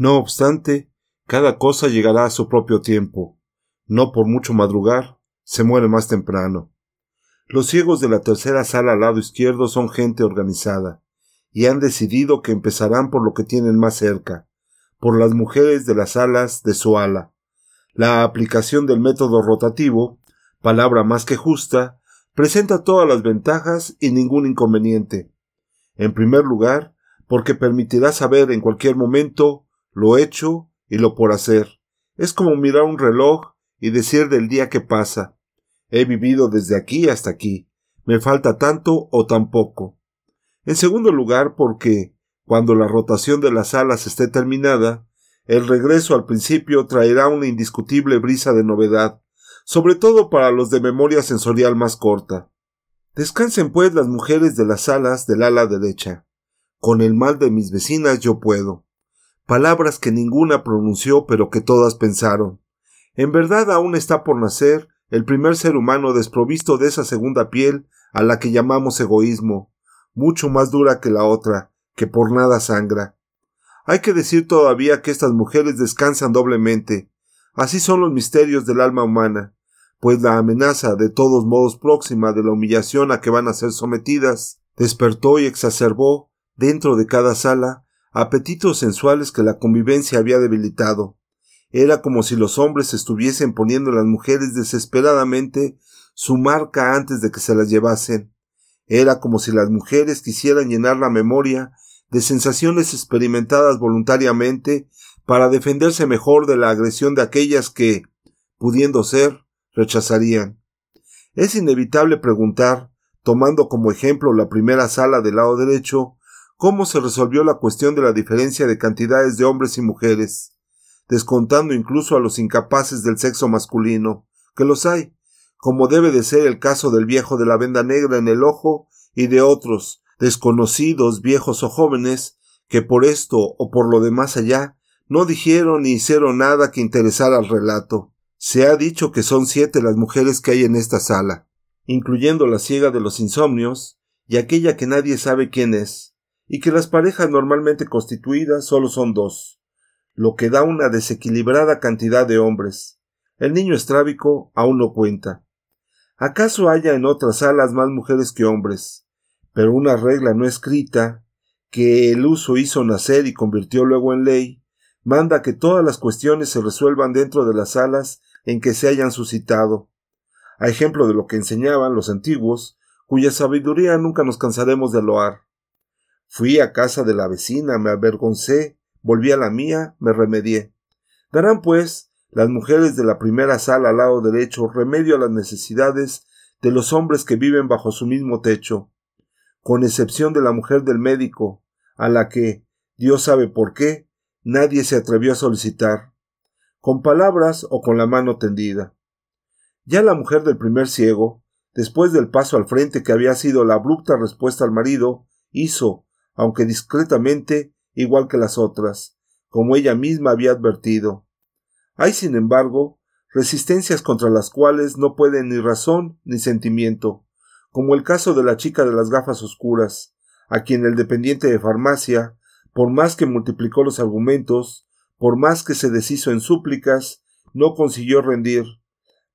No obstante, cada cosa llegará a su propio tiempo. No por mucho madrugar, se muere más temprano. Los ciegos de la tercera sala al lado izquierdo son gente organizada, y han decidido que empezarán por lo que tienen más cerca, por las mujeres de las salas de su ala. La aplicación del método rotativo, palabra más que justa, presenta todas las ventajas y ningún inconveniente. En primer lugar, porque permitirá saber en cualquier momento lo hecho y lo por hacer. Es como mirar un reloj y decir del día que pasa. He vivido desde aquí hasta aquí. Me falta tanto o tan poco. En segundo lugar, porque, cuando la rotación de las alas esté terminada, el regreso al principio traerá una indiscutible brisa de novedad, sobre todo para los de memoria sensorial más corta. Descansen pues las mujeres de las alas del ala derecha. Con el mal de mis vecinas yo puedo. Palabras que ninguna pronunció pero que todas pensaron. En verdad aún está por nacer el primer ser humano desprovisto de esa segunda piel a la que llamamos egoísmo, mucho más dura que la otra, que por nada sangra. Hay que decir todavía que estas mujeres descansan doblemente. Así son los misterios del alma humana pues la amenaza de todos modos próxima de la humillación a que van a ser sometidas despertó y exacerbó dentro de cada sala apetitos sensuales que la convivencia había debilitado. Era como si los hombres estuviesen poniendo a las mujeres desesperadamente su marca antes de que se las llevasen. Era como si las mujeres quisieran llenar la memoria de sensaciones experimentadas voluntariamente para defenderse mejor de la agresión de aquellas que, pudiendo ser, rechazarían. Es inevitable preguntar, tomando como ejemplo la primera sala del lado derecho, cómo se resolvió la cuestión de la diferencia de cantidades de hombres y mujeres, descontando incluso a los incapaces del sexo masculino, que los hay, como debe de ser el caso del viejo de la venda negra en el ojo y de otros, desconocidos, viejos o jóvenes, que por esto o por lo demás allá no dijeron ni hicieron nada que interesara al relato. Se ha dicho que son siete las mujeres que hay en esta sala, incluyendo la ciega de los insomnios y aquella que nadie sabe quién es, y que las parejas normalmente constituidas solo son dos, lo que da una desequilibrada cantidad de hombres. El niño estrábico aún no cuenta. ¿Acaso haya en otras salas más mujeres que hombres? Pero una regla no escrita, que el uso hizo nacer y convirtió luego en ley, manda que todas las cuestiones se resuelvan dentro de las salas en que se hayan suscitado, a ejemplo de lo que enseñaban los antiguos, cuya sabiduría nunca nos cansaremos de loar. Fui a casa de la vecina, me avergoncé, volví a la mía, me remedié. Darán, pues, las mujeres de la primera sala al lado derecho remedio a las necesidades de los hombres que viven bajo su mismo techo, con excepción de la mujer del médico, a la que, Dios sabe por qué, nadie se atrevió a solicitar con palabras o con la mano tendida. Ya la mujer del primer ciego, después del paso al frente que había sido la abrupta respuesta al marido, hizo, aunque discretamente, igual que las otras, como ella misma había advertido. Hay, sin embargo, resistencias contra las cuales no puede ni razón ni sentimiento, como el caso de la chica de las gafas oscuras, a quien el dependiente de farmacia, por más que multiplicó los argumentos, por más que se deshizo en súplicas, no consiguió rendir,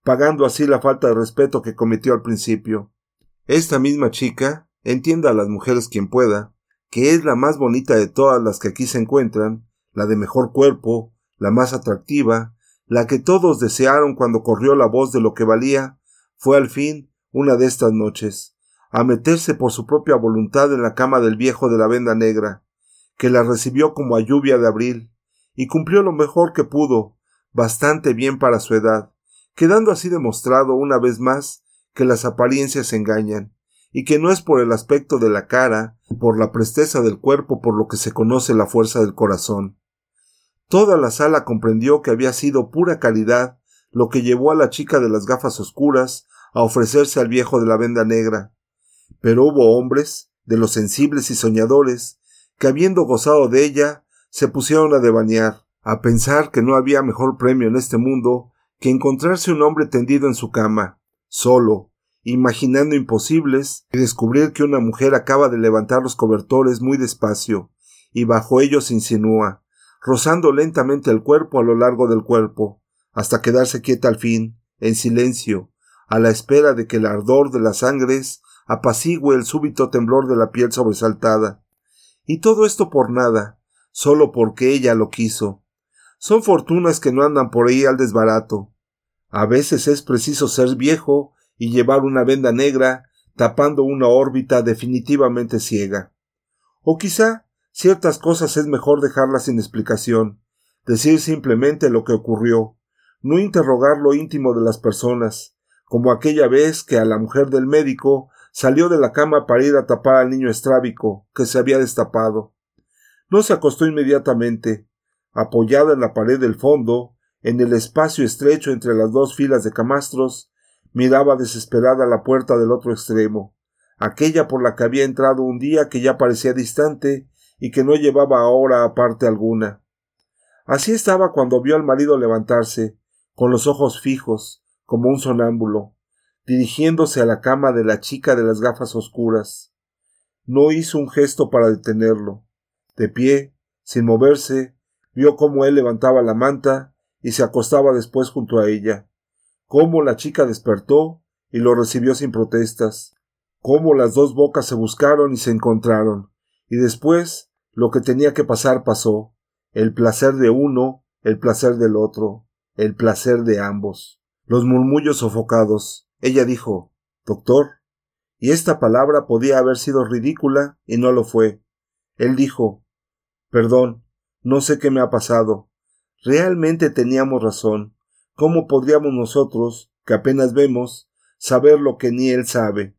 pagando así la falta de respeto que cometió al principio. Esta misma chica, entienda a las mujeres quien pueda, que es la más bonita de todas las que aquí se encuentran, la de mejor cuerpo, la más atractiva, la que todos desearon cuando corrió la voz de lo que valía, fue al fin, una de estas noches, a meterse por su propia voluntad en la cama del viejo de la venda negra, que la recibió como a lluvia de abril, y cumplió lo mejor que pudo, bastante bien para su edad, quedando así demostrado una vez más que las apariencias engañan, y que no es por el aspecto de la cara, por la presteza del cuerpo por lo que se conoce la fuerza del corazón. Toda la sala comprendió que había sido pura caridad lo que llevó a la chica de las gafas oscuras a ofrecerse al viejo de la venda negra. Pero hubo hombres, de los sensibles y soñadores, que habiendo gozado de ella, se pusieron a devanear, a pensar que no había mejor premio en este mundo que encontrarse un hombre tendido en su cama, solo, imaginando imposibles, y descubrir que una mujer acaba de levantar los cobertores muy despacio, y bajo ellos insinúa, rozando lentamente el cuerpo a lo largo del cuerpo, hasta quedarse quieta al fin, en silencio, a la espera de que el ardor de las sangres apacigüe el súbito temblor de la piel sobresaltada. Y todo esto por nada, solo porque ella lo quiso. Son fortunas que no andan por ahí al desbarato. A veces es preciso ser viejo y llevar una venda negra tapando una órbita definitivamente ciega. O quizá ciertas cosas es mejor dejarlas sin explicación, decir simplemente lo que ocurrió, no interrogar lo íntimo de las personas, como aquella vez que a la mujer del médico salió de la cama para ir a tapar al niño estrábico, que se había destapado. No se acostó inmediatamente. Apoyada en la pared del fondo, en el espacio estrecho entre las dos filas de camastros, miraba desesperada la puerta del otro extremo, aquella por la que había entrado un día que ya parecía distante y que no llevaba ahora a parte alguna. Así estaba cuando vio al marido levantarse, con los ojos fijos, como un sonámbulo, dirigiéndose a la cama de la chica de las gafas oscuras. No hizo un gesto para detenerlo. De pie, sin moverse, vio cómo él levantaba la manta y se acostaba después junto a ella, cómo la chica despertó y lo recibió sin protestas, cómo las dos bocas se buscaron y se encontraron, y después lo que tenía que pasar pasó, el placer de uno, el placer del otro, el placer de ambos. Los murmullos sofocados, ella dijo Doctor. Y esta palabra podía haber sido ridícula y no lo fue. Él dijo Perdón, no sé qué me ha pasado. Realmente teníamos razón. ¿Cómo podríamos nosotros, que apenas vemos, saber lo que ni él sabe?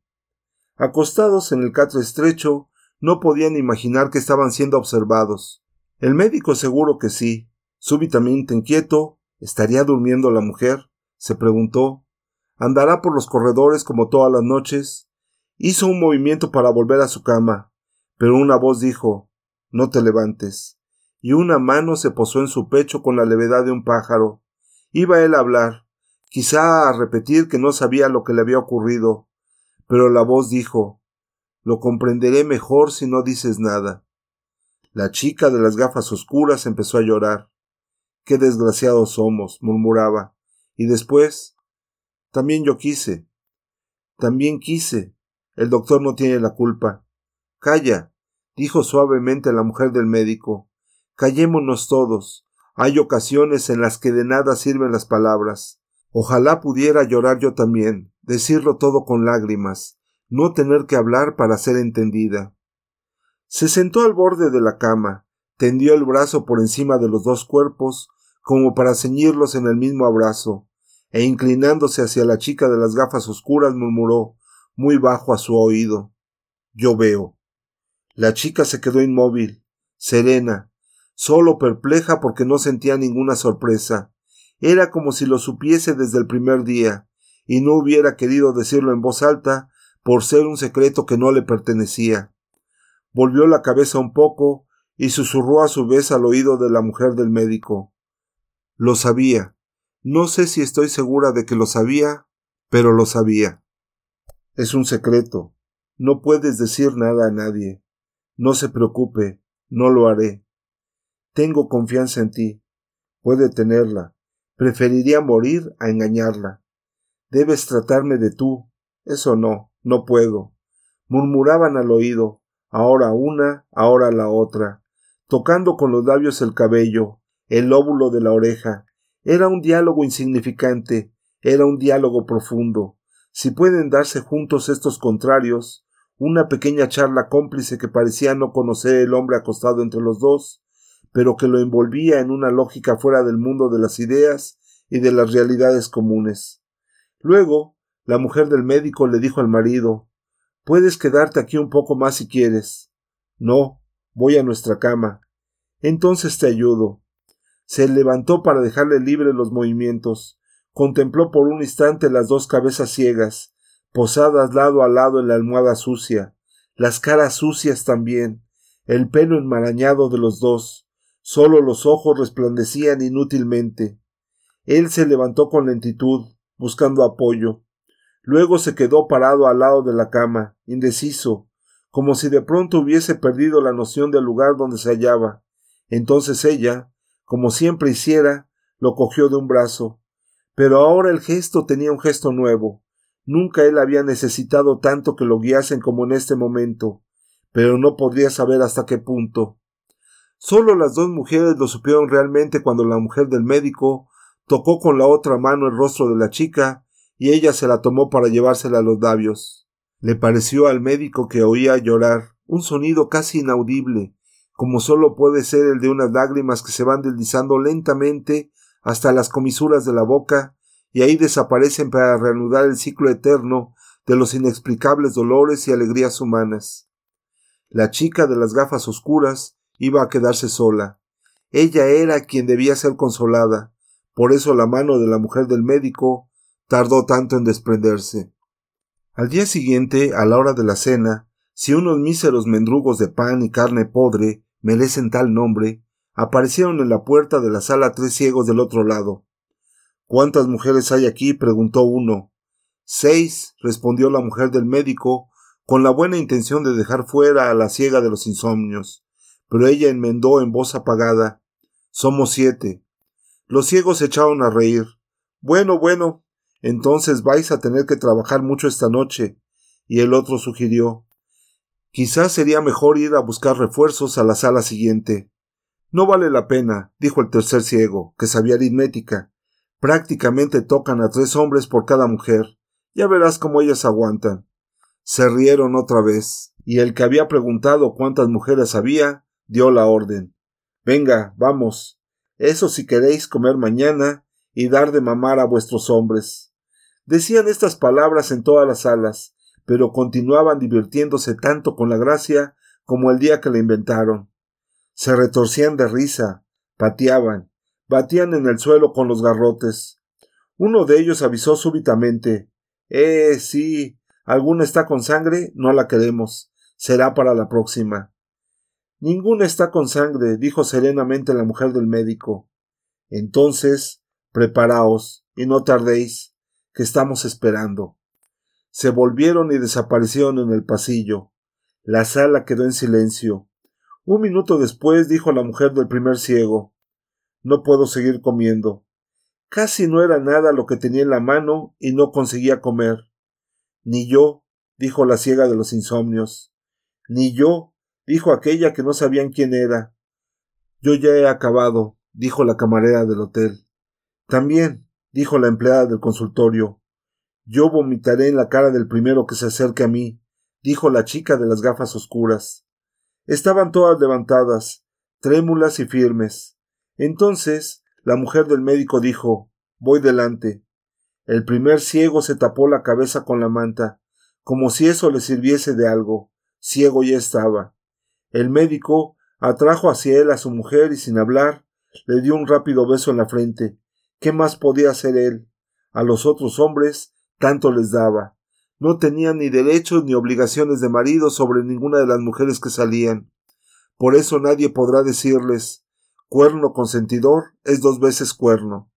Acostados en el catre estrecho, no podían imaginar que estaban siendo observados. El médico seguro que sí. Súbitamente inquieto, ¿estaría durmiendo la mujer? se preguntó, andará por los corredores como todas las noches. Hizo un movimiento para volver a su cama, pero una voz dijo No te levantes, y una mano se posó en su pecho con la levedad de un pájaro. Iba él a hablar, quizá a repetir que no sabía lo que le había ocurrido, pero la voz dijo Lo comprenderé mejor si no dices nada. La chica de las gafas oscuras empezó a llorar. Qué desgraciados somos, murmuraba, y después también yo quise. También quise. El doctor no tiene la culpa. Calla, dijo suavemente la mujer del médico. Callémonos todos. Hay ocasiones en las que de nada sirven las palabras. Ojalá pudiera llorar yo también, decirlo todo con lágrimas, no tener que hablar para ser entendida. Se sentó al borde de la cama, tendió el brazo por encima de los dos cuerpos, como para ceñirlos en el mismo abrazo, e inclinándose hacia la chica de las gafas oscuras murmuró muy bajo a su oído Yo veo. La chica se quedó inmóvil, serena, solo perpleja porque no sentía ninguna sorpresa. Era como si lo supiese desde el primer día, y no hubiera querido decirlo en voz alta por ser un secreto que no le pertenecía. Volvió la cabeza un poco y susurró a su vez al oído de la mujer del médico. Lo sabía. No sé si estoy segura de que lo sabía, pero lo sabía. Es un secreto. No puedes decir nada a nadie. No se preocupe, no lo haré. Tengo confianza en ti. Puede tenerla. Preferiría morir a engañarla. Debes tratarme de tú. Eso no, no puedo. Murmuraban al oído, ahora una, ahora la otra, tocando con los labios el cabello, el lóbulo de la oreja, era un diálogo insignificante, era un diálogo profundo. Si pueden darse juntos estos contrarios, una pequeña charla cómplice que parecía no conocer el hombre acostado entre los dos, pero que lo envolvía en una lógica fuera del mundo de las ideas y de las realidades comunes. Luego, la mujer del médico le dijo al marido Puedes quedarte aquí un poco más si quieres. No, voy a nuestra cama. Entonces te ayudo. Se levantó para dejarle libre los movimientos. Contempló por un instante las dos cabezas ciegas, posadas lado a lado en la almohada sucia, las caras sucias también, el pelo enmarañado de los dos, solo los ojos resplandecían inútilmente. Él se levantó con lentitud, buscando apoyo. Luego se quedó parado al lado de la cama, indeciso, como si de pronto hubiese perdido la noción del lugar donde se hallaba. Entonces ella, como siempre hiciera, lo cogió de un brazo. Pero ahora el gesto tenía un gesto nuevo. Nunca él había necesitado tanto que lo guiasen como en este momento, pero no podría saber hasta qué punto. Solo las dos mujeres lo supieron realmente cuando la mujer del médico tocó con la otra mano el rostro de la chica y ella se la tomó para llevársela a los labios. Le pareció al médico que oía llorar, un sonido casi inaudible, como solo puede ser el de unas lágrimas que se van deslizando lentamente hasta las comisuras de la boca y ahí desaparecen para reanudar el ciclo eterno de los inexplicables dolores y alegrías humanas. La chica de las gafas oscuras iba a quedarse sola. Ella era quien debía ser consolada, por eso la mano de la mujer del médico tardó tanto en desprenderse. Al día siguiente, a la hora de la cena, si unos míseros mendrugos de pan y carne podre merecen tal nombre, aparecieron en la puerta de la sala tres ciegos del otro lado. ¿Cuántas mujeres hay aquí? preguntó uno. Seis, respondió la mujer del médico, con la buena intención de dejar fuera a la ciega de los insomnios. Pero ella enmendó en voz apagada. Somos siete. Los ciegos se echaron a reír. Bueno, bueno, entonces vais a tener que trabajar mucho esta noche. Y el otro sugirió. Quizás sería mejor ir a buscar refuerzos a la sala siguiente. No vale la pena, dijo el tercer ciego, que sabía aritmética. Prácticamente tocan a tres hombres por cada mujer. Ya verás cómo ellas aguantan. Se rieron otra vez, y el que había preguntado cuántas mujeres había, dio la orden. Venga, vamos. Eso si queréis comer mañana y dar de mamar a vuestros hombres. Decían estas palabras en todas las salas, pero continuaban divirtiéndose tanto con la gracia como el día que la inventaron. Se retorcían de risa, pateaban, batían en el suelo con los garrotes. Uno de ellos avisó súbitamente Eh, sí. ¿Alguna está con sangre? No la queremos. Será para la próxima. Ninguna está con sangre, dijo serenamente la mujer del médico. Entonces, preparaos, y no tardéis, que estamos esperando. Se volvieron y desaparecieron en el pasillo. La sala quedó en silencio. Un minuto después dijo la mujer del primer ciego No puedo seguir comiendo. Casi no era nada lo que tenía en la mano y no conseguía comer. Ni yo, dijo la ciega de los insomnios. Ni yo, dijo aquella que no sabían quién era. Yo ya he acabado, dijo la camarera del hotel. También, dijo la empleada del consultorio. Yo vomitaré en la cara del primero que se acerque a mí, dijo la chica de las gafas oscuras. Estaban todas levantadas, trémulas y firmes. Entonces la mujer del médico dijo Voy delante. El primer ciego se tapó la cabeza con la manta, como si eso le sirviese de algo. Ciego ya estaba. El médico atrajo hacia él a su mujer y sin hablar le dio un rápido beso en la frente. ¿Qué más podía hacer él? A los otros hombres tanto les daba no tenían ni derechos ni obligaciones de marido sobre ninguna de las mujeres que salían. Por eso nadie podrá decirles cuerno consentidor es dos veces cuerno.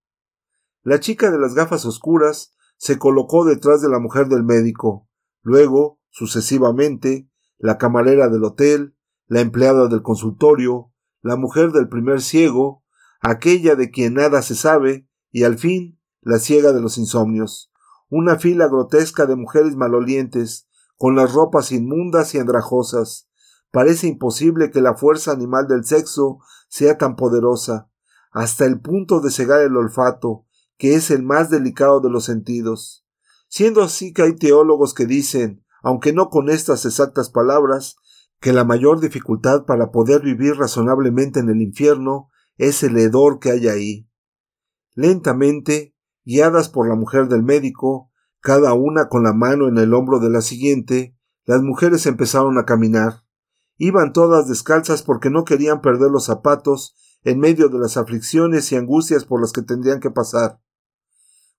La chica de las gafas oscuras se colocó detrás de la mujer del médico, luego, sucesivamente, la camarera del hotel, la empleada del consultorio, la mujer del primer ciego, aquella de quien nada se sabe, y al fin, la ciega de los insomnios una fila grotesca de mujeres malolientes, con las ropas inmundas y andrajosas. Parece imposible que la fuerza animal del sexo sea tan poderosa, hasta el punto de cegar el olfato, que es el más delicado de los sentidos. Siendo así que hay teólogos que dicen, aunque no con estas exactas palabras, que la mayor dificultad para poder vivir razonablemente en el infierno es el hedor que hay ahí. Lentamente, guiadas por la mujer del médico, cada una con la mano en el hombro de la siguiente, las mujeres empezaron a caminar. Iban todas descalzas porque no querían perder los zapatos en medio de las aflicciones y angustias por las que tendrían que pasar.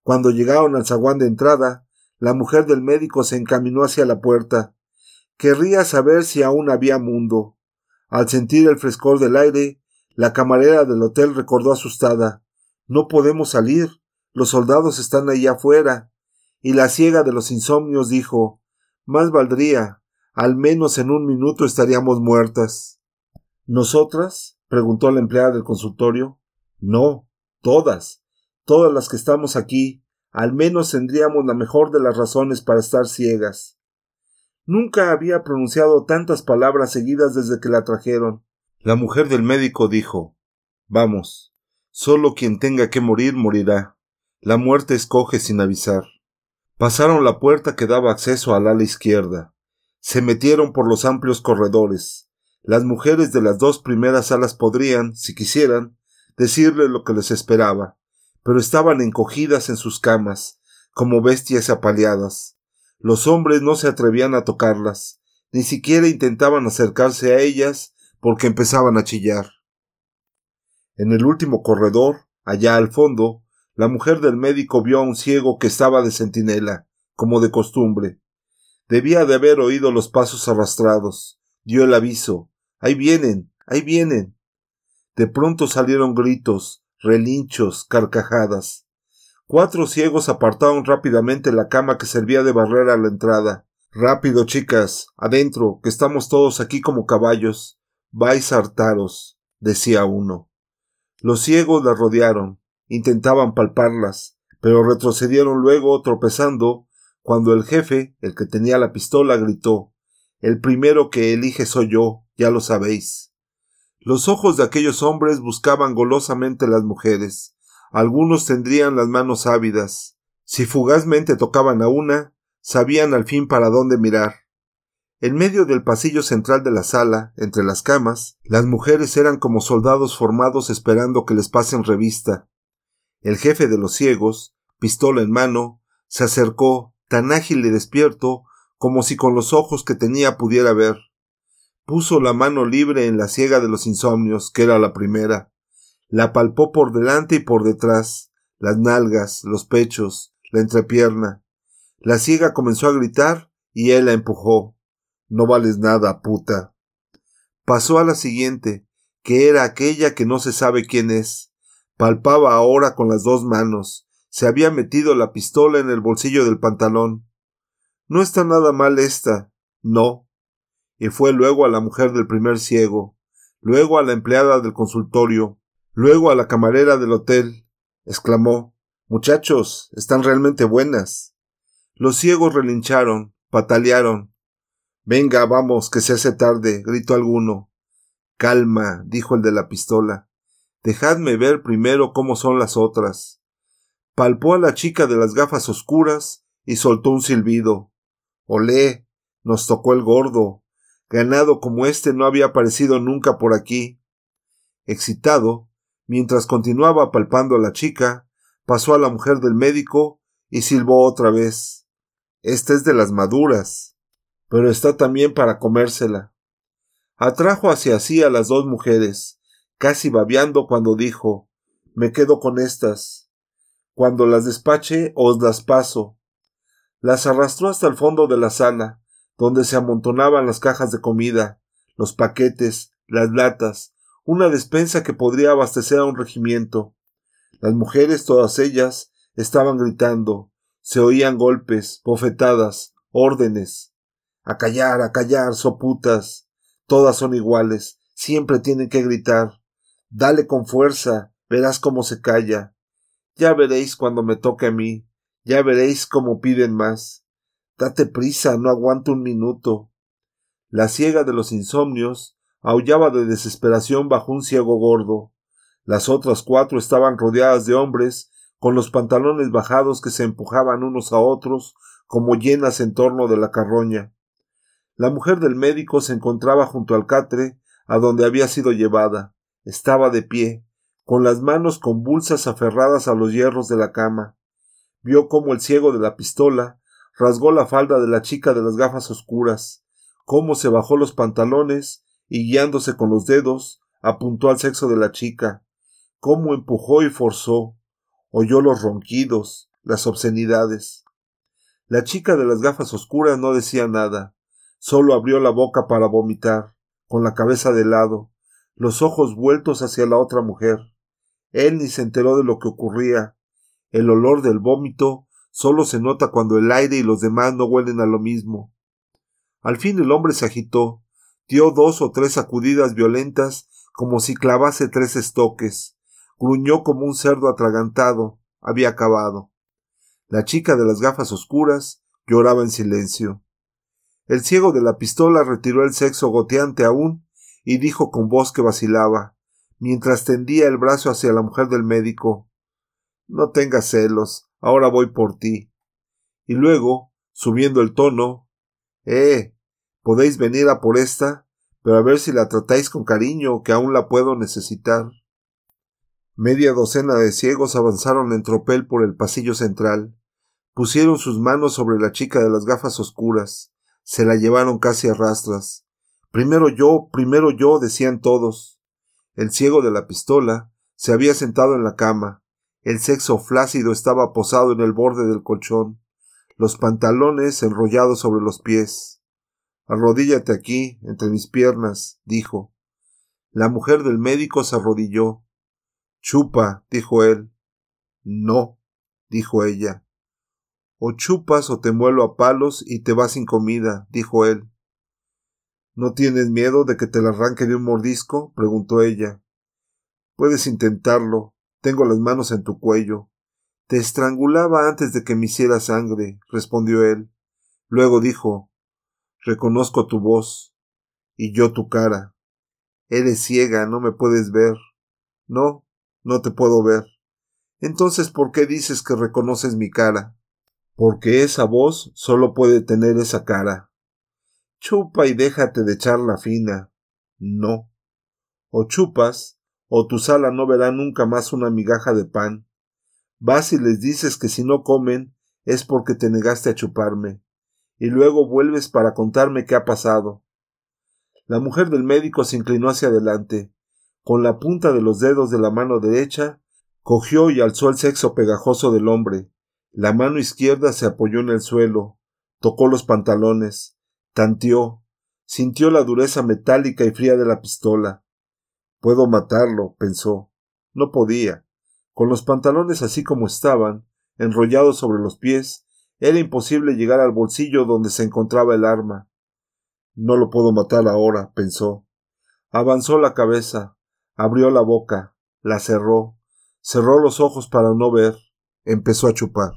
Cuando llegaron al zaguán de entrada, la mujer del médico se encaminó hacia la puerta. Querría saber si aún había mundo. Al sentir el frescor del aire, la camarera del hotel recordó asustada No podemos salir. Los soldados están ahí afuera. Y la ciega de los insomnios dijo Más valdría. Al menos en un minuto estaríamos muertas. ¿Nosotras? preguntó la empleada del consultorio. No, todas, todas las que estamos aquí, al menos tendríamos la mejor de las razones para estar ciegas. Nunca había pronunciado tantas palabras seguidas desde que la trajeron. La mujer del médico dijo Vamos, solo quien tenga que morir morirá. La muerte escoge sin avisar. Pasaron la puerta que daba acceso al ala izquierda. Se metieron por los amplios corredores. Las mujeres de las dos primeras salas podrían, si quisieran, decirle lo que les esperaba, pero estaban encogidas en sus camas, como bestias apaleadas. Los hombres no se atrevían a tocarlas, ni siquiera intentaban acercarse a ellas porque empezaban a chillar. En el último corredor, allá al fondo, la mujer del médico vio a un ciego que estaba de centinela, como de costumbre. Debía de haber oído los pasos arrastrados. Dio el aviso. Ahí vienen. ahí vienen. De pronto salieron gritos, relinchos, carcajadas. Cuatro ciegos apartaron rápidamente la cama que servía de barrera a la entrada. Rápido, chicas, adentro, que estamos todos aquí como caballos. Vais a hartaros, decía uno. Los ciegos la rodearon intentaban palparlas, pero retrocedieron luego tropezando cuando el jefe, el que tenía la pistola, gritó El primero que elige soy yo, ya lo sabéis. Los ojos de aquellos hombres buscaban golosamente las mujeres. Algunos tendrían las manos ávidas. Si fugazmente tocaban a una, sabían al fin para dónde mirar. En medio del pasillo central de la sala, entre las camas, las mujeres eran como soldados formados esperando que les pasen revista. El jefe de los ciegos, pistola en mano, se acercó, tan ágil y despierto, como si con los ojos que tenía pudiera ver. Puso la mano libre en la ciega de los insomnios, que era la primera. La palpó por delante y por detrás, las nalgas, los pechos, la entrepierna. La ciega comenzó a gritar y él la empujó. No vales nada, puta. Pasó a la siguiente, que era aquella que no se sabe quién es. Palpaba ahora con las dos manos. Se había metido la pistola en el bolsillo del pantalón. No está nada mal esta. No. Y fue luego a la mujer del primer ciego, luego a la empleada del consultorio, luego a la camarera del hotel. exclamó Muchachos, están realmente buenas. Los ciegos relincharon, patalearon. Venga, vamos, que se hace tarde, gritó alguno. Calma, dijo el de la pistola. Dejadme ver primero cómo son las otras. Palpó a la chica de las gafas oscuras y soltó un silbido. Olé. nos tocó el gordo. Ganado como este no había aparecido nunca por aquí. Excitado, mientras continuaba palpando a la chica, pasó a la mujer del médico y silbó otra vez. Esta es de las maduras, pero está también para comérsela. Atrajo hacia sí a las dos mujeres, casi babeando cuando dijo Me quedo con estas. Cuando las despache os las paso. Las arrastró hasta el fondo de la sala, donde se amontonaban las cajas de comida, los paquetes, las latas, una despensa que podría abastecer a un regimiento. Las mujeres, todas ellas, estaban gritando, se oían golpes, bofetadas, órdenes. A callar, a callar, soputas. Todas son iguales, siempre tienen que gritar. Dale con fuerza, verás cómo se calla. Ya veréis cuando me toque a mí, ya veréis cómo piden más. Date prisa, no aguanto un minuto. La ciega de los insomnios aullaba de desesperación bajo un ciego gordo. Las otras cuatro estaban rodeadas de hombres con los pantalones bajados que se empujaban unos a otros como llenas en torno de la carroña. La mujer del médico se encontraba junto al catre a donde había sido llevada. Estaba de pie, con las manos convulsas aferradas a los hierros de la cama. Vio cómo el ciego de la pistola rasgó la falda de la chica de las gafas oscuras, cómo se bajó los pantalones y guiándose con los dedos apuntó al sexo de la chica, cómo empujó y forzó, oyó los ronquidos, las obscenidades. La chica de las gafas oscuras no decía nada, solo abrió la boca para vomitar, con la cabeza de lado, los ojos vueltos hacia la otra mujer. Él ni se enteró de lo que ocurría. El olor del vómito solo se nota cuando el aire y los demás no huelen a lo mismo. Al fin el hombre se agitó, dio dos o tres sacudidas violentas como si clavase tres estoques. gruñó como un cerdo atragantado. Había acabado. La chica de las gafas oscuras lloraba en silencio. El ciego de la pistola retiró el sexo goteante aún y dijo con voz que vacilaba, mientras tendía el brazo hacia la mujer del médico No tengas celos, ahora voy por ti. Y luego, subiendo el tono Eh. Podéis venir a por esta, pero a ver si la tratáis con cariño, que aún la puedo necesitar. Media docena de ciegos avanzaron en tropel por el pasillo central, pusieron sus manos sobre la chica de las gafas oscuras, se la llevaron casi a rastras. Primero yo, primero yo, decían todos. El ciego de la pistola se había sentado en la cama, el sexo flácido estaba posado en el borde del colchón, los pantalones enrollados sobre los pies. Arrodíllate aquí, entre mis piernas, dijo. La mujer del médico se arrodilló. Chupa, dijo él. No, dijo ella. O chupas o te muelo a palos y te vas sin comida, dijo él. ¿No tienes miedo de que te la arranque de un mordisco? preguntó ella. Puedes intentarlo. Tengo las manos en tu cuello. Te estrangulaba antes de que me hiciera sangre, respondió él. Luego dijo Reconozco tu voz y yo tu cara. Eres ciega, no me puedes ver. No, no te puedo ver. Entonces, ¿por qué dices que reconoces mi cara? Porque esa voz solo puede tener esa cara. Chupa y déjate de charla fina. No. O chupas, o tu sala no verá nunca más una migaja de pan. Vas y les dices que si no comen es porque te negaste a chuparme, y luego vuelves para contarme qué ha pasado. La mujer del médico se inclinó hacia adelante, con la punta de los dedos de la mano derecha, cogió y alzó el sexo pegajoso del hombre, la mano izquierda se apoyó en el suelo, tocó los pantalones, tanteó, sintió la dureza metálica y fría de la pistola. Puedo matarlo, pensó. No podía. Con los pantalones así como estaban, enrollados sobre los pies, era imposible llegar al bolsillo donde se encontraba el arma. No lo puedo matar ahora, pensó. Avanzó la cabeza, abrió la boca, la cerró, cerró los ojos para no ver, empezó a chupar.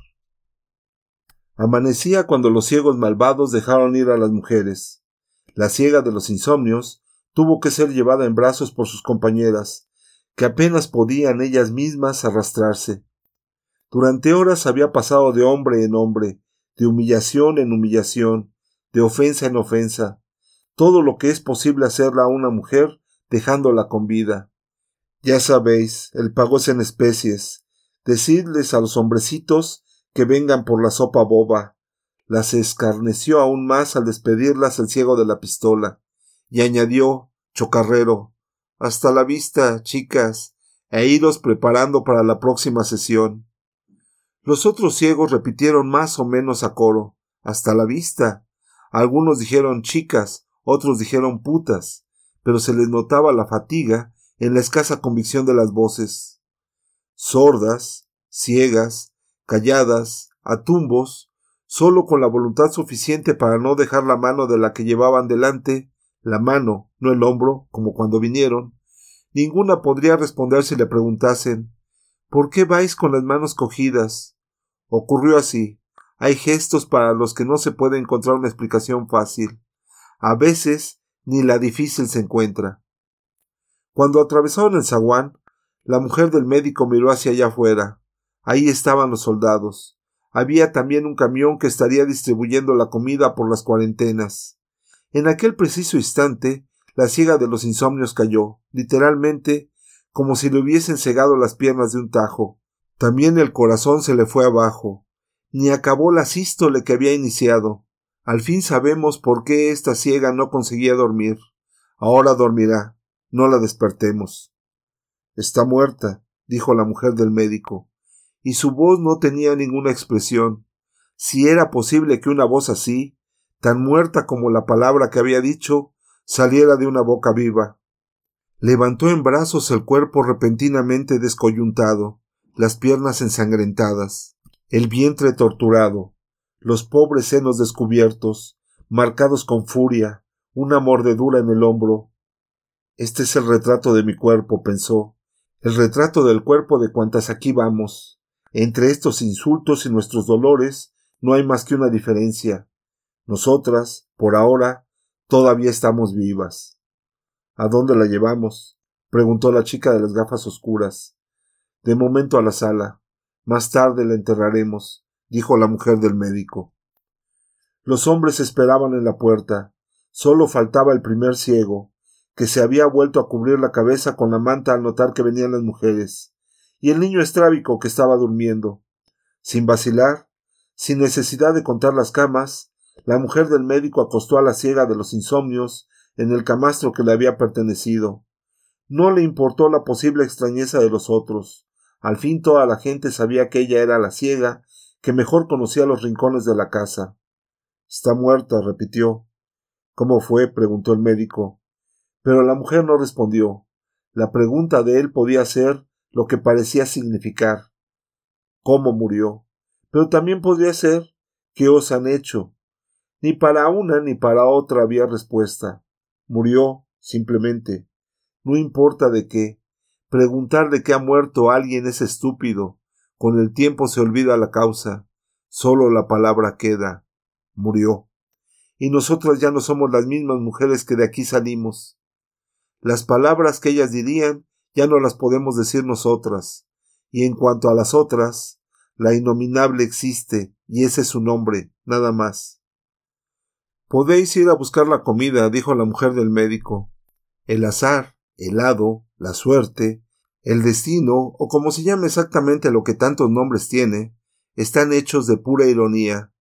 Amanecía cuando los ciegos malvados dejaron ir a las mujeres. La ciega de los insomnios tuvo que ser llevada en brazos por sus compañeras, que apenas podían ellas mismas arrastrarse. Durante horas había pasado de hombre en hombre, de humillación en humillación, de ofensa en ofensa, todo lo que es posible hacerla a una mujer dejándola con vida. Ya sabéis, el pago es en especies. Decidles a los hombrecitos que vengan por la sopa boba. Las escarneció aún más al despedirlas el ciego de la pistola, y añadió, chocarrero, hasta la vista, chicas, e iros preparando para la próxima sesión. Los otros ciegos repitieron más o menos a coro, hasta la vista. Algunos dijeron chicas, otros dijeron putas, pero se les notaba la fatiga en la escasa convicción de las voces. Sordas, ciegas, calladas, a tumbos, solo con la voluntad suficiente para no dejar la mano de la que llevaban delante, la mano, no el hombro, como cuando vinieron. Ninguna podría responder si le preguntasen ¿Por qué vais con las manos cogidas? Ocurrió así. Hay gestos para los que no se puede encontrar una explicación fácil. A veces ni la difícil se encuentra. Cuando atravesaron el zaguán, la mujer del médico miró hacia allá afuera. Ahí estaban los soldados. Había también un camión que estaría distribuyendo la comida por las cuarentenas. En aquel preciso instante, la ciega de los insomnios cayó, literalmente, como si le hubiesen cegado las piernas de un tajo. También el corazón se le fue abajo. Ni acabó la sístole que había iniciado. Al fin sabemos por qué esta ciega no conseguía dormir. Ahora dormirá. No la despertemos. Está muerta, dijo la mujer del médico y su voz no tenía ninguna expresión. Si era posible que una voz así, tan muerta como la palabra que había dicho, saliera de una boca viva. Levantó en brazos el cuerpo repentinamente descoyuntado, las piernas ensangrentadas, el vientre torturado, los pobres senos descubiertos, marcados con furia, una mordedura en el hombro. Este es el retrato de mi cuerpo, pensó, el retrato del cuerpo de cuantas aquí vamos. Entre estos insultos y nuestros dolores no hay más que una diferencia. Nosotras, por ahora, todavía estamos vivas. ¿A dónde la llevamos? preguntó la chica de las gafas oscuras. De momento a la sala. Más tarde la enterraremos, dijo la mujer del médico. Los hombres esperaban en la puerta. Solo faltaba el primer ciego, que se había vuelto a cubrir la cabeza con la manta al notar que venían las mujeres, y el niño estrábico que estaba durmiendo. Sin vacilar, sin necesidad de contar las camas, la mujer del médico acostó a la ciega de los insomnios en el camastro que le había pertenecido. No le importó la posible extrañeza de los otros. Al fin toda la gente sabía que ella era la ciega, que mejor conocía los rincones de la casa. Está muerta, repitió. ¿Cómo fue? preguntó el médico. Pero la mujer no respondió. La pregunta de él podía ser lo que parecía significar. ¿Cómo murió? Pero también podría ser ¿qué os han hecho? Ni para una ni para otra había respuesta. Murió, simplemente. No importa de qué. Preguntar de qué ha muerto alguien es estúpido. Con el tiempo se olvida la causa. Solo la palabra queda. Murió. Y nosotras ya no somos las mismas mujeres que de aquí salimos. Las palabras que ellas dirían ya no las podemos decir nosotras. Y en cuanto a las otras, la innominable existe, y ese es su nombre, nada más. Podéis ir a buscar la comida, dijo la mujer del médico. El azar, el hado, la suerte, el destino, o como se llame exactamente lo que tantos nombres tiene, están hechos de pura ironía.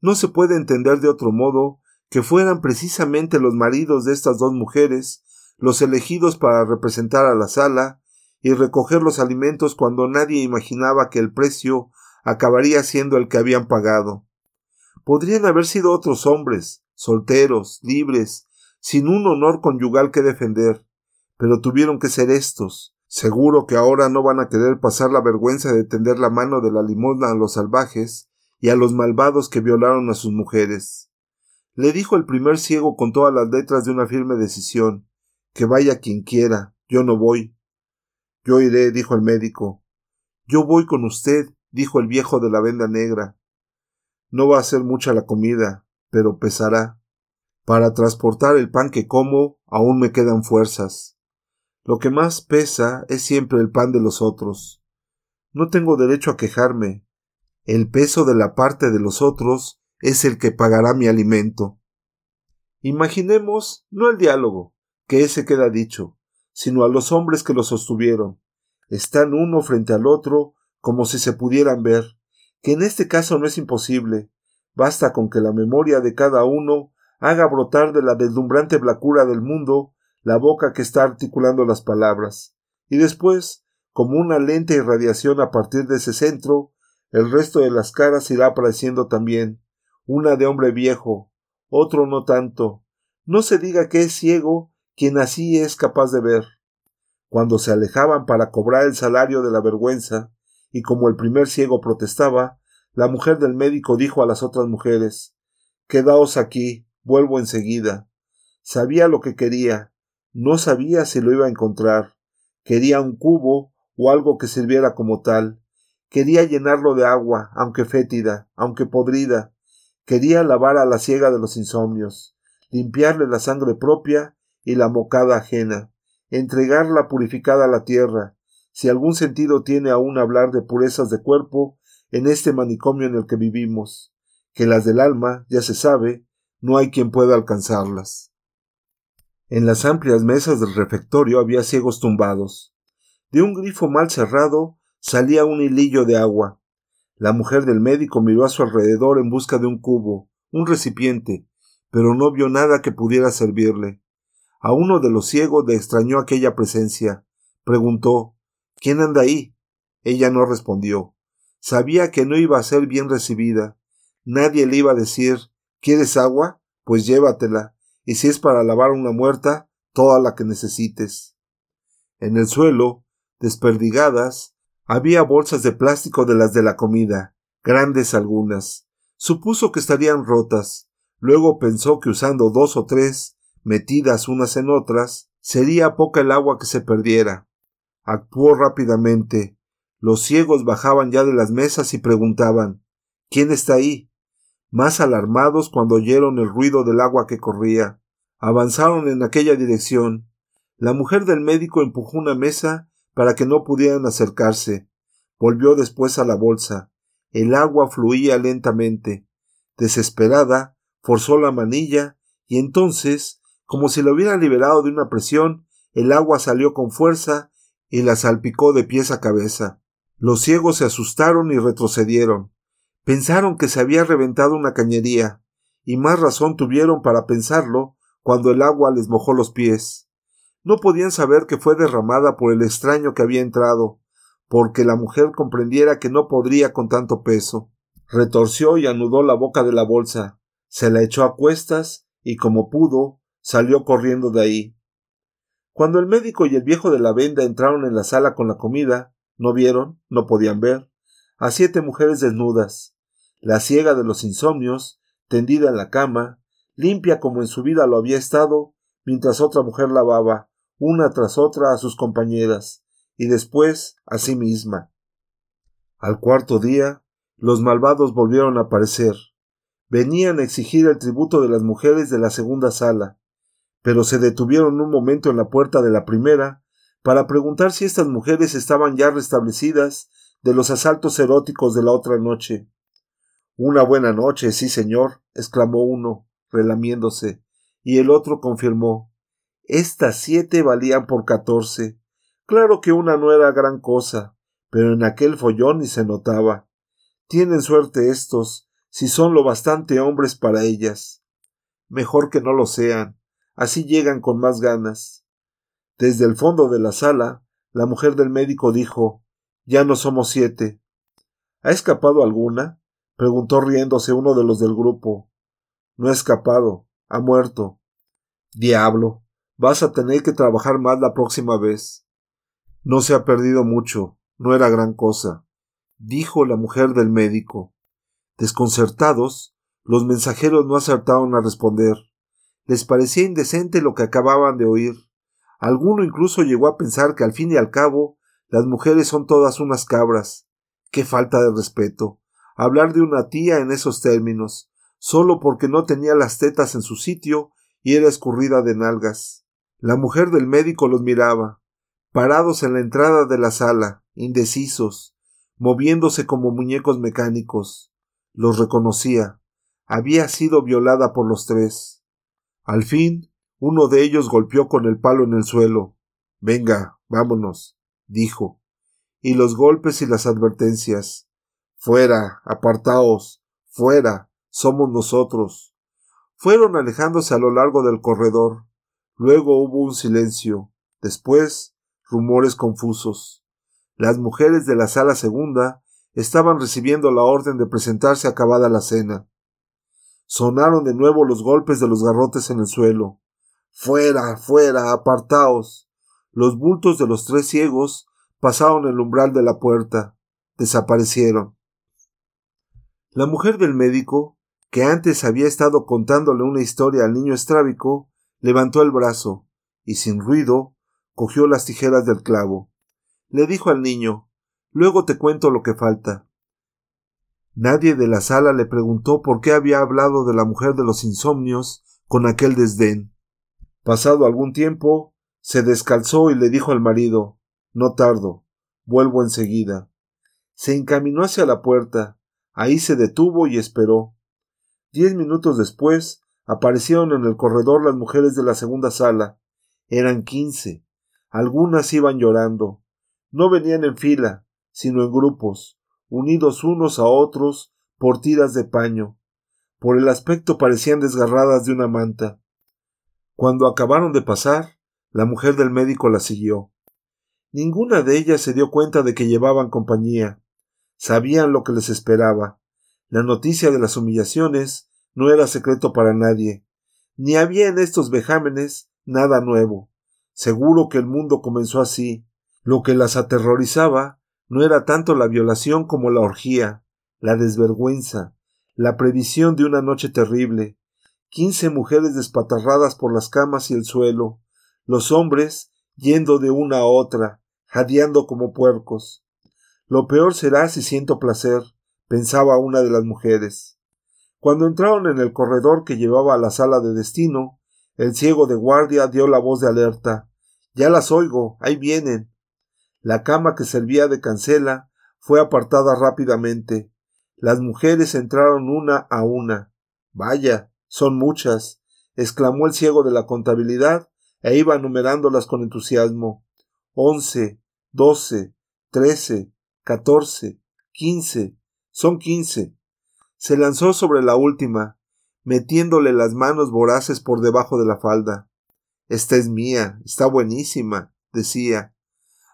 No se puede entender de otro modo que fueran precisamente los maridos de estas dos mujeres los elegidos para representar a la sala y recoger los alimentos cuando nadie imaginaba que el precio acabaría siendo el que habían pagado. Podrían haber sido otros hombres, solteros, libres, sin un honor conyugal que defender, pero tuvieron que ser estos. Seguro que ahora no van a querer pasar la vergüenza de tender la mano de la limosna a los salvajes y a los malvados que violaron a sus mujeres. Le dijo el primer ciego con todas las letras de una firme decisión que vaya quien quiera, yo no voy. Yo iré, dijo el médico. Yo voy con usted, dijo el viejo de la venda negra. No va a ser mucha la comida, pero pesará. Para transportar el pan que como aún me quedan fuerzas. Lo que más pesa es siempre el pan de los otros. No tengo derecho a quejarme. El peso de la parte de los otros es el que pagará mi alimento. Imaginemos no el diálogo, que ese queda dicho, sino a los hombres que lo sostuvieron. Están uno frente al otro como si se pudieran ver, que en este caso no es imposible. Basta con que la memoria de cada uno haga brotar de la deslumbrante blacura del mundo la boca que está articulando las palabras, y después, como una lenta irradiación a partir de ese centro, el resto de las caras irá apareciendo también, una de hombre viejo, otro no tanto. No se diga que es ciego quien así es capaz de ver. Cuando se alejaban para cobrar el salario de la vergüenza, y como el primer ciego protestaba, la mujer del médico dijo a las otras mujeres Quedaos aquí, vuelvo enseguida. Sabía lo que quería, no sabía si lo iba a encontrar. Quería un cubo o algo que sirviera como tal. Quería llenarlo de agua, aunque fétida, aunque podrida. Quería lavar a la ciega de los insomnios, limpiarle la sangre propia y la mocada ajena, entregarla purificada a la tierra. Si algún sentido tiene aún hablar de purezas de cuerpo en este manicomio en el que vivimos, que las del alma, ya se sabe, no hay quien pueda alcanzarlas. En las amplias mesas del refectorio había ciegos tumbados. De un grifo mal cerrado salía un hilillo de agua. La mujer del médico miró a su alrededor en busca de un cubo, un recipiente, pero no vio nada que pudiera servirle. A uno de los ciegos le extrañó aquella presencia. Preguntó ¿Quién anda ahí? Ella no respondió. Sabía que no iba a ser bien recibida. Nadie le iba a decir ¿Quieres agua? Pues llévatela y si es para lavar una muerta, toda la que necesites. En el suelo, desperdigadas, había bolsas de plástico de las de la comida, grandes algunas. Supuso que estarían rotas. Luego pensó que usando dos o tres, metidas unas en otras, sería poca el agua que se perdiera. Actuó rápidamente. Los ciegos bajaban ya de las mesas y preguntaban ¿Quién está ahí? Más alarmados cuando oyeron el ruido del agua que corría. Avanzaron en aquella dirección. La mujer del médico empujó una mesa para que no pudieran acercarse. Volvió después a la bolsa. El agua fluía lentamente. Desesperada, forzó la manilla y entonces, como si la hubiera liberado de una presión, el agua salió con fuerza y la salpicó de pies a cabeza. Los ciegos se asustaron y retrocedieron. Pensaron que se había reventado una cañería, y más razón tuvieron para pensarlo cuando el agua les mojó los pies. No podían saber que fue derramada por el extraño que había entrado, porque la mujer comprendiera que no podría con tanto peso. Retorció y anudó la boca de la bolsa, se la echó a cuestas y como pudo salió corriendo de ahí. Cuando el médico y el viejo de la venda entraron en la sala con la comida, no vieron, no podían ver, a siete mujeres desnudas, la ciega de los insomnios, tendida en la cama, limpia como en su vida lo había estado, mientras otra mujer lavaba, una tras otra, a sus compañeras, y después a sí misma. Al cuarto día, los malvados volvieron a aparecer. Venían a exigir el tributo de las mujeres de la segunda sala, pero se detuvieron un momento en la puerta de la primera para preguntar si estas mujeres estaban ya restablecidas de los asaltos eróticos de la otra noche. Una buena noche, sí, señor, exclamó uno, relamiéndose, y el otro confirmó. Estas siete valían por catorce. Claro que una no era gran cosa, pero en aquel follón ni se notaba. Tienen suerte estos, si son lo bastante hombres para ellas. Mejor que no lo sean, Así llegan con más ganas. Desde el fondo de la sala, la mujer del médico dijo Ya no somos siete. ¿Ha escapado alguna? preguntó riéndose uno de los del grupo. No ha escapado, ha muerto. Diablo. Vas a tener que trabajar más la próxima vez. No se ha perdido mucho, no era gran cosa, dijo la mujer del médico. Desconcertados, los mensajeros no acertaron a responder. Les parecía indecente lo que acababan de oír. Alguno incluso llegó a pensar que al fin y al cabo las mujeres son todas unas cabras. Qué falta de respeto. Hablar de una tía en esos términos, solo porque no tenía las tetas en su sitio y era escurrida de nalgas. La mujer del médico los miraba, parados en la entrada de la sala, indecisos, moviéndose como muñecos mecánicos. Los reconocía. Había sido violada por los tres. Al fin, uno de ellos golpeó con el palo en el suelo. Venga, vámonos, dijo. Y los golpes y las advertencias. Fuera, apartaos, fuera, somos nosotros. Fueron alejándose a lo largo del corredor. Luego hubo un silencio. Después, rumores confusos. Las mujeres de la sala segunda estaban recibiendo la orden de presentarse acabada la cena. Sonaron de nuevo los golpes de los garrotes en el suelo. Fuera, fuera, apartaos. Los bultos de los tres ciegos pasaron el umbral de la puerta. Desaparecieron. La mujer del médico, que antes había estado contándole una historia al niño estrábico, levantó el brazo y sin ruido cogió las tijeras del clavo. Le dijo al niño Luego te cuento lo que falta. Nadie de la sala le preguntó por qué había hablado de la mujer de los insomnios con aquel desdén. Pasado algún tiempo, se descalzó y le dijo al marido No tardo, vuelvo enseguida. Se encaminó hacia la puerta, ahí se detuvo y esperó. Diez minutos después aparecieron en el corredor las mujeres de la segunda sala. Eran quince. Algunas iban llorando. No venían en fila, sino en grupos unidos unos a otros por tiras de paño. Por el aspecto parecían desgarradas de una manta. Cuando acabaron de pasar, la mujer del médico la siguió. Ninguna de ellas se dio cuenta de que llevaban compañía. Sabían lo que les esperaba. La noticia de las humillaciones no era secreto para nadie. Ni había en estos vejámenes nada nuevo. Seguro que el mundo comenzó así. Lo que las aterrorizaba no era tanto la violación como la orgía, la desvergüenza, la previsión de una noche terrible, quince mujeres despatarradas por las camas y el suelo, los hombres yendo de una a otra, jadeando como puercos. Lo peor será si siento placer, pensaba una de las mujeres. Cuando entraron en el corredor que llevaba a la sala de destino, el ciego de guardia dio la voz de alerta. Ya las oigo, ahí vienen. La cama que servía de cancela fue apartada rápidamente. Las mujeres entraron una a una. Vaya, son muchas, exclamó el ciego de la contabilidad e iba numerándolas con entusiasmo. Once, doce, trece, catorce, quince. Son quince. Se lanzó sobre la última, metiéndole las manos voraces por debajo de la falda. Esta es mía, está buenísima, decía.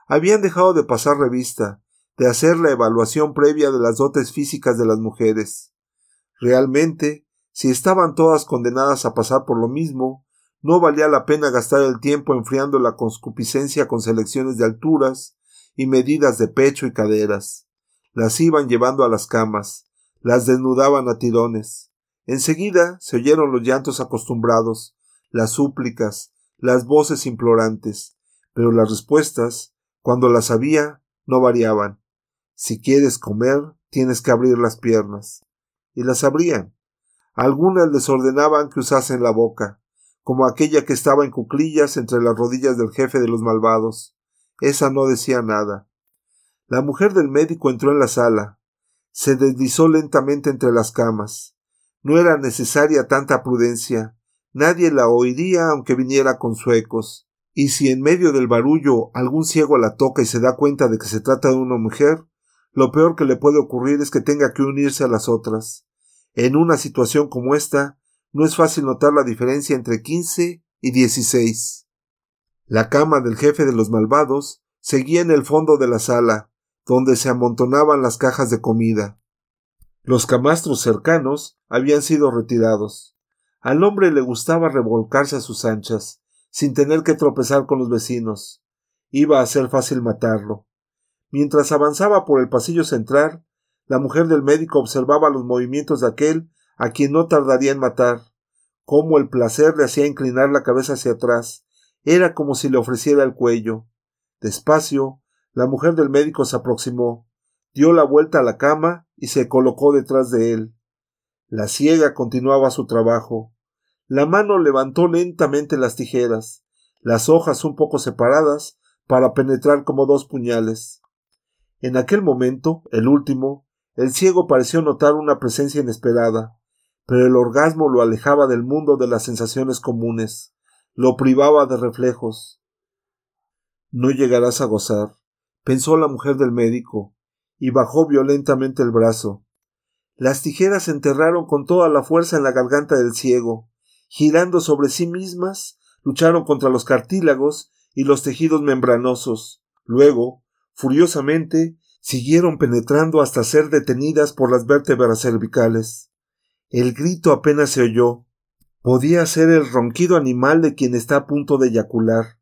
Habían dejado de pasar revista, de hacer la evaluación previa de las dotes físicas de las mujeres. Realmente, si estaban todas condenadas a pasar por lo mismo, no valía la pena gastar el tiempo enfriando la conscupiscencia con selecciones de alturas y medidas de pecho y caderas. Las iban llevando a las camas, las desnudaban a tirones. Enseguida se oyeron los llantos acostumbrados, las súplicas, las voces implorantes, pero las respuestas, cuando las había, no variaban. Si quieres comer, tienes que abrir las piernas. Y las abrían. Algunas les ordenaban que usasen la boca, como aquella que estaba en cuclillas entre las rodillas del jefe de los malvados. Esa no decía nada. La mujer del médico entró en la sala. Se deslizó lentamente entre las camas. No era necesaria tanta prudencia. Nadie la oiría aunque viniera con suecos. Y si en medio del barullo algún ciego la toca y se da cuenta de que se trata de una mujer, lo peor que le puede ocurrir es que tenga que unirse a las otras. En una situación como esta, no es fácil notar la diferencia entre quince y dieciséis. La cama del jefe de los malvados seguía en el fondo de la sala, donde se amontonaban las cajas de comida. Los camastros cercanos habían sido retirados. Al hombre le gustaba revolcarse a sus anchas, sin tener que tropezar con los vecinos. Iba a ser fácil matarlo. Mientras avanzaba por el pasillo central, la mujer del médico observaba los movimientos de aquel a quien no tardaría en matar, cómo el placer le hacía inclinar la cabeza hacia atrás, era como si le ofreciera el cuello. Despacio, la mujer del médico se aproximó, dio la vuelta a la cama y se colocó detrás de él. La ciega continuaba su trabajo. La mano levantó lentamente las tijeras, las hojas un poco separadas, para penetrar como dos puñales. En aquel momento, el último, el ciego pareció notar una presencia inesperada, pero el orgasmo lo alejaba del mundo de las sensaciones comunes, lo privaba de reflejos. No llegarás a gozar, pensó la mujer del médico, y bajó violentamente el brazo. Las tijeras se enterraron con toda la fuerza en la garganta del ciego, girando sobre sí mismas, lucharon contra los cartílagos y los tejidos membranosos. Luego, furiosamente, siguieron penetrando hasta ser detenidas por las vértebras cervicales. El grito apenas se oyó. Podía ser el ronquido animal de quien está a punto de eyacular,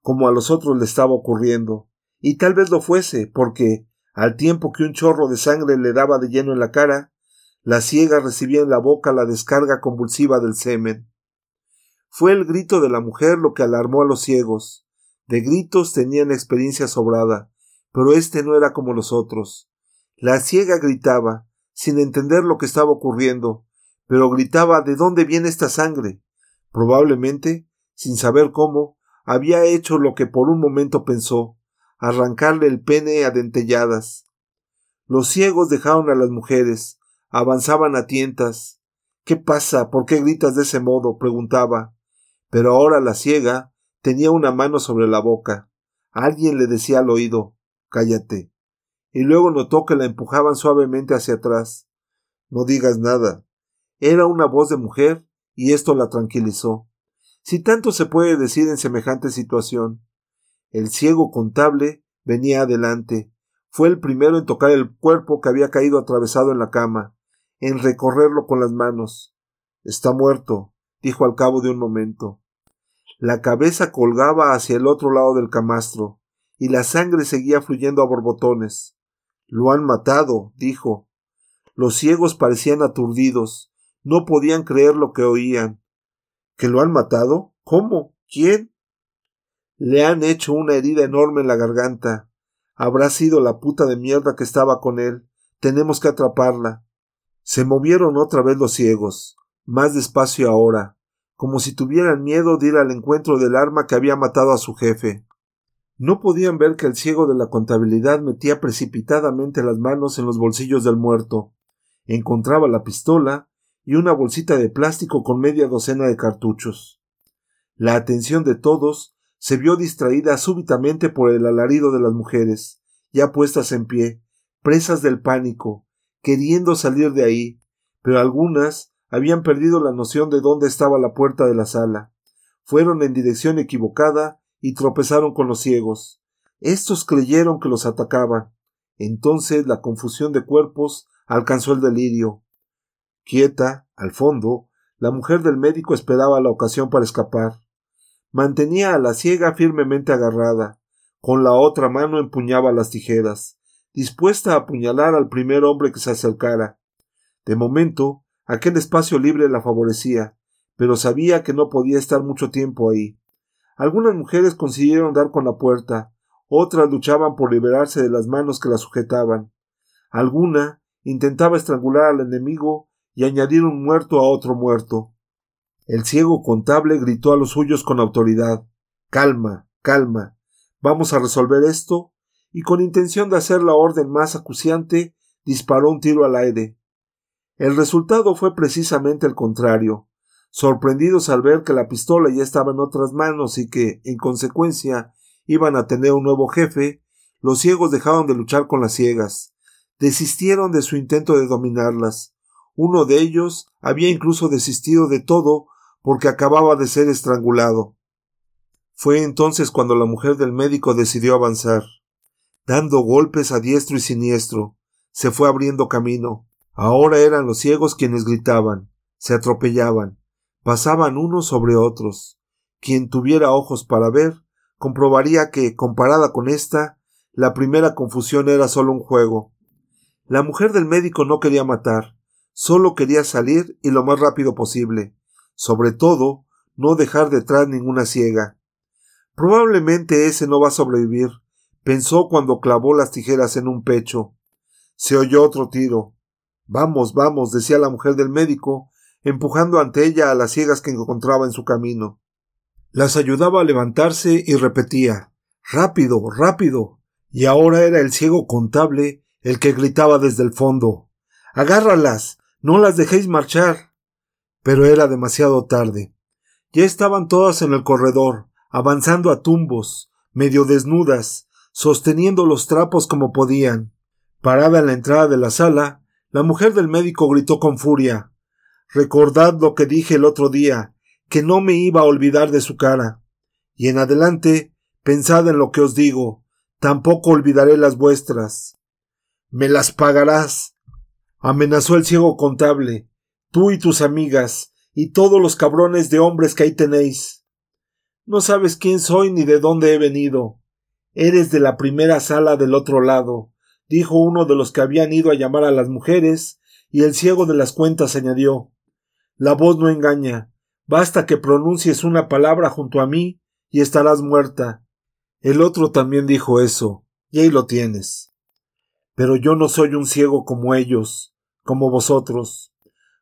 como a los otros le estaba ocurriendo, y tal vez lo fuese, porque, al tiempo que un chorro de sangre le daba de lleno en la cara, la ciega recibía en la boca la descarga convulsiva del semen. Fue el grito de la mujer lo que alarmó a los ciegos. De gritos tenían experiencia sobrada, pero este no era como los otros. La ciega gritaba, sin entender lo que estaba ocurriendo, pero gritaba ¿de dónde viene esta sangre? Probablemente, sin saber cómo, había hecho lo que por un momento pensó, arrancarle el pene a dentelladas. Los ciegos dejaron a las mujeres, avanzaban a tientas. ¿Qué pasa? ¿Por qué gritas de ese modo? preguntaba. Pero ahora la ciega tenía una mano sobre la boca. Alguien le decía al oído Cállate. Y luego notó que la empujaban suavemente hacia atrás. No digas nada. Era una voz de mujer, y esto la tranquilizó. Si tanto se puede decir en semejante situación. El ciego contable venía adelante. Fue el primero en tocar el cuerpo que había caído atravesado en la cama, en recorrerlo con las manos. Está muerto, dijo al cabo de un momento. La cabeza colgaba hacia el otro lado del camastro y la sangre seguía fluyendo a borbotones. Lo han matado, dijo. Los ciegos parecían aturdidos, no podían creer lo que oían. ¿Que lo han matado? ¿Cómo? ¿Quién? Le han hecho una herida enorme en la garganta. Habrá sido la puta de mierda que estaba con él. Tenemos que atraparla. Se movieron otra vez los ciegos, más despacio ahora, como si tuvieran miedo de ir al encuentro del arma que había matado a su jefe. No podían ver que el ciego de la contabilidad metía precipitadamente las manos en los bolsillos del muerto. Encontraba la pistola y una bolsita de plástico con media docena de cartuchos. La atención de todos se vio distraída súbitamente por el alarido de las mujeres, ya puestas en pie, presas del pánico, queriendo salir de ahí, pero algunas habían perdido la noción de dónde estaba la puerta de la sala. Fueron en dirección equivocada y tropezaron con los ciegos. Estos creyeron que los atacaban. Entonces la confusión de cuerpos alcanzó el delirio. Quieta, al fondo, la mujer del médico esperaba la ocasión para escapar. Mantenía a la ciega firmemente agarrada. Con la otra mano empuñaba las tijeras, dispuesta a apuñalar al primer hombre que se acercara. De momento, aquel espacio libre la favorecía, pero sabía que no podía estar mucho tiempo ahí. Algunas mujeres consiguieron dar con la puerta, otras luchaban por liberarse de las manos que la sujetaban. Alguna intentaba estrangular al enemigo y añadir un muerto a otro muerto. El ciego contable gritó a los suyos con autoridad Calma, calma. Vamos a resolver esto y con intención de hacer la orden más acuciante, disparó un tiro al aire. El resultado fue precisamente el contrario. Sorprendidos al ver que la pistola ya estaba en otras manos y que, en consecuencia, iban a tener un nuevo jefe, los ciegos dejaron de luchar con las ciegas, desistieron de su intento de dominarlas, uno de ellos había incluso desistido de todo porque acababa de ser estrangulado. Fue entonces cuando la mujer del médico decidió avanzar. Dando golpes a diestro y siniestro, se fue abriendo camino. Ahora eran los ciegos quienes gritaban, se atropellaban, pasaban unos sobre otros. Quien tuviera ojos para ver, comprobaría que, comparada con esta, la primera confusión era solo un juego. La mujer del médico no quería matar, Solo quería salir y lo más rápido posible. Sobre todo, no dejar detrás ninguna ciega. Probablemente ese no va a sobrevivir, pensó cuando clavó las tijeras en un pecho. Se oyó otro tiro. Vamos, vamos, decía la mujer del médico, empujando ante ella a las ciegas que encontraba en su camino. Las ayudaba a levantarse y repetía Rápido, rápido. Y ahora era el ciego contable el que gritaba desde el fondo Agárralas. No las dejéis marchar. Pero era demasiado tarde. Ya estaban todas en el corredor, avanzando a tumbos, medio desnudas, sosteniendo los trapos como podían. Parada en la entrada de la sala, la mujer del médico gritó con furia Recordad lo que dije el otro día, que no me iba a olvidar de su cara. Y en adelante, pensad en lo que os digo, tampoco olvidaré las vuestras. Me las pagarás, amenazó el ciego contable, tú y tus amigas, y todos los cabrones de hombres que ahí tenéis. No sabes quién soy ni de dónde he venido. Eres de la primera sala del otro lado, dijo uno de los que habían ido a llamar a las mujeres, y el ciego de las cuentas añadió La voz no engaña. Basta que pronuncies una palabra junto a mí y estarás muerta. El otro también dijo eso, y ahí lo tienes. Pero yo no soy un ciego como ellos como vosotros.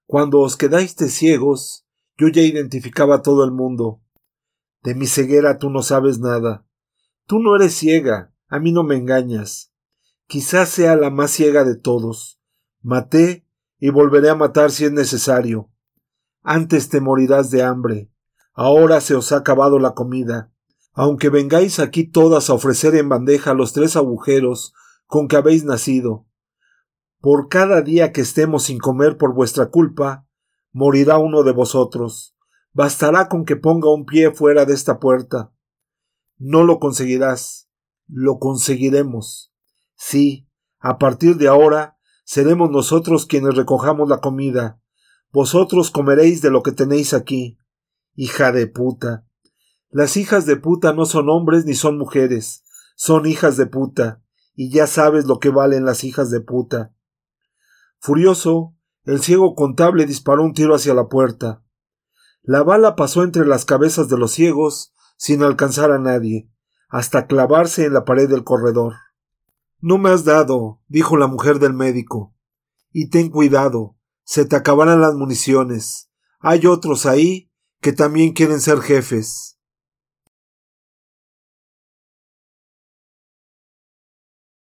Cuando os quedasteis ciegos, yo ya identificaba a todo el mundo. De mi ceguera tú no sabes nada. Tú no eres ciega, a mí no me engañas. Quizás sea la más ciega de todos. Maté y volveré a matar si es necesario. Antes te morirás de hambre. Ahora se os ha acabado la comida. Aunque vengáis aquí todas a ofrecer en bandeja los tres agujeros con que habéis nacido, por cada día que estemos sin comer por vuestra culpa, morirá uno de vosotros. Bastará con que ponga un pie fuera de esta puerta. No lo conseguirás. Lo conseguiremos. Sí, a partir de ahora seremos nosotros quienes recojamos la comida. Vosotros comeréis de lo que tenéis aquí. Hija de puta. Las hijas de puta no son hombres ni son mujeres, son hijas de puta, y ya sabes lo que valen las hijas de puta. Furioso, el ciego contable disparó un tiro hacia la puerta. La bala pasó entre las cabezas de los ciegos, sin alcanzar a nadie, hasta clavarse en la pared del corredor. No me has dado, dijo la mujer del médico. Y ten cuidado, se te acabarán las municiones. Hay otros ahí que también quieren ser jefes.